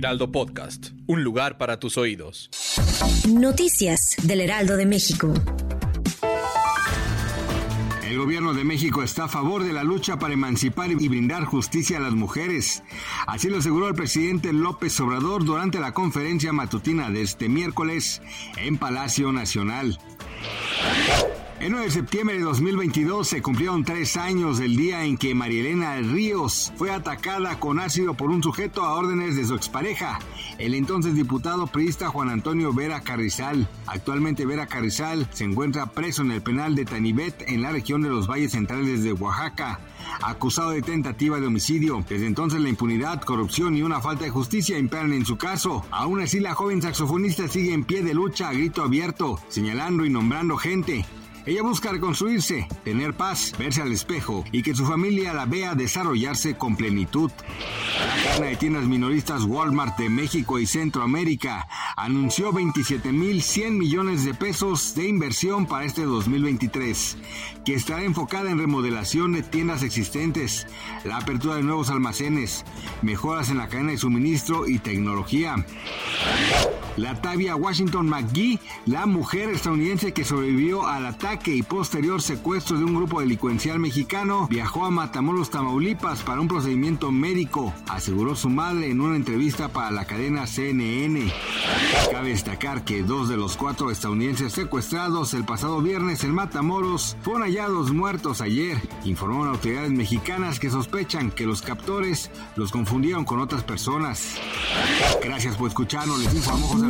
Heraldo Podcast, un lugar para tus oídos. Noticias del Heraldo de México. El gobierno de México está a favor de la lucha para emancipar y brindar justicia a las mujeres. Así lo aseguró el presidente López Obrador durante la conferencia matutina de este miércoles en Palacio Nacional. El 9 de septiembre de 2022 se cumplieron tres años del día en que Marielena Ríos fue atacada con ácido por un sujeto a órdenes de su expareja, el entonces diputado priista Juan Antonio Vera Carrizal. Actualmente Vera Carrizal se encuentra preso en el penal de Tanibet en la región de los valles centrales de Oaxaca acusado de tentativa de homicidio. Desde entonces la impunidad, corrupción y una falta de justicia imperan en su caso. Aún así la joven saxofonista sigue en pie de lucha a grito abierto, señalando y nombrando gente ella busca reconstruirse, tener paz, verse al espejo y que su familia la vea desarrollarse con plenitud. La cadena de tiendas minoristas Walmart de México y Centroamérica anunció 27.100 millones de pesos de inversión para este 2023, que estará enfocada en remodelación de tiendas existentes, la apertura de nuevos almacenes, mejoras en la cadena de suministro y tecnología. La Tavia Washington McGee, la mujer estadounidense que sobrevivió al ataque y posterior secuestro de un grupo delincuencial mexicano, viajó a Matamoros, Tamaulipas para un procedimiento médico, aseguró su madre en una entrevista para la cadena CNN. Cabe destacar que dos de los cuatro estadounidenses secuestrados el pasado viernes en Matamoros fueron hallados muertos ayer, informaron autoridades mexicanas que sospechan que los captores los confundieron con otras personas. Gracias por escucharnos, les informó José